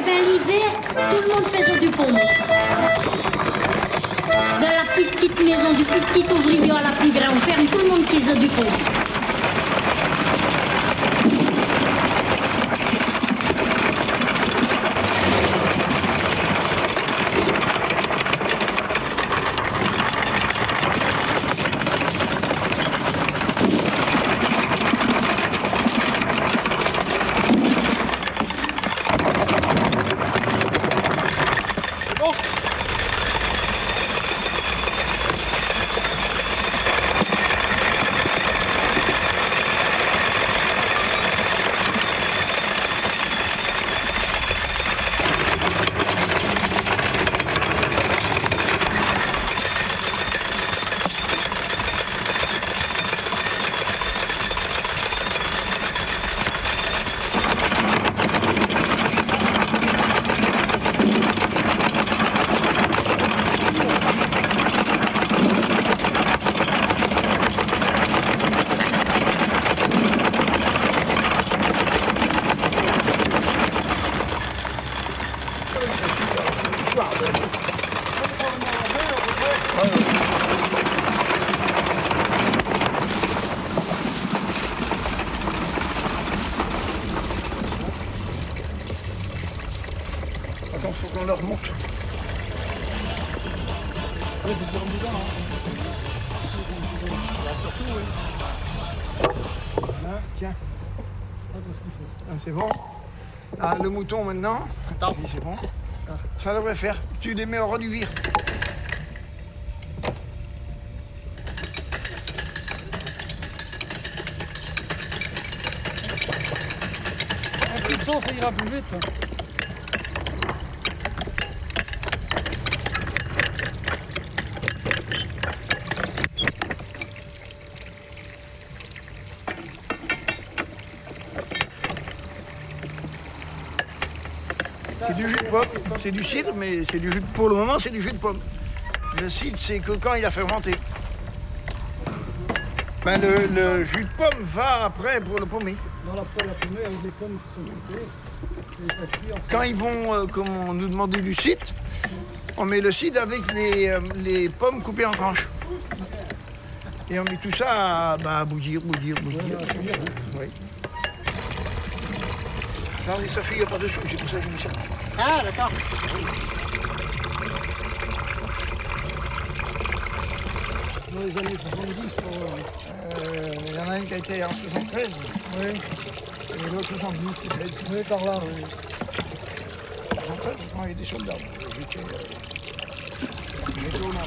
Eh bien, l'hiver, tout le monde faisait du pommes. De la plus petite maison, du plus petit ouvrier à la plus grande ferme, tout le monde faisait du pommes. Attends, faut qu'on leur monte. Voilà, tiens. Ah, c'est bon. Ah, le mouton maintenant. Attends. C'est bon. Ça devrait faire. Tu les mets au ras du. Un coup de sang, ça ira plus vite. C'est du jus de pomme. C'est du cidre, mais c'est du jus de Pour le moment, c'est du jus de pomme. Le cidre, c'est que quand il a fermenté. Ben, le, le jus de pomme va après pour le pommier. Dans la poêle à fumer avec les pommes qui sont coupées. Quand ils vont, euh, comme on nous demandait du cidre, on met le cidre avec les, euh, les pommes coupées en tranches. Et on met tout ça à, bah, bouillir, bouillir, bouillir. Oui. Non, mais ça figure pas dessous, c'est pour ça que j'ai mis ça. Ah, d'accord. Dans les années 70, pour, euh, Euh, Il y en a une qui a été en 73 oui, et l'autre 70. peut-être. oui, par là, oui. 73, quand il y a des soldats. J'étais, euh, j'étais au Nord.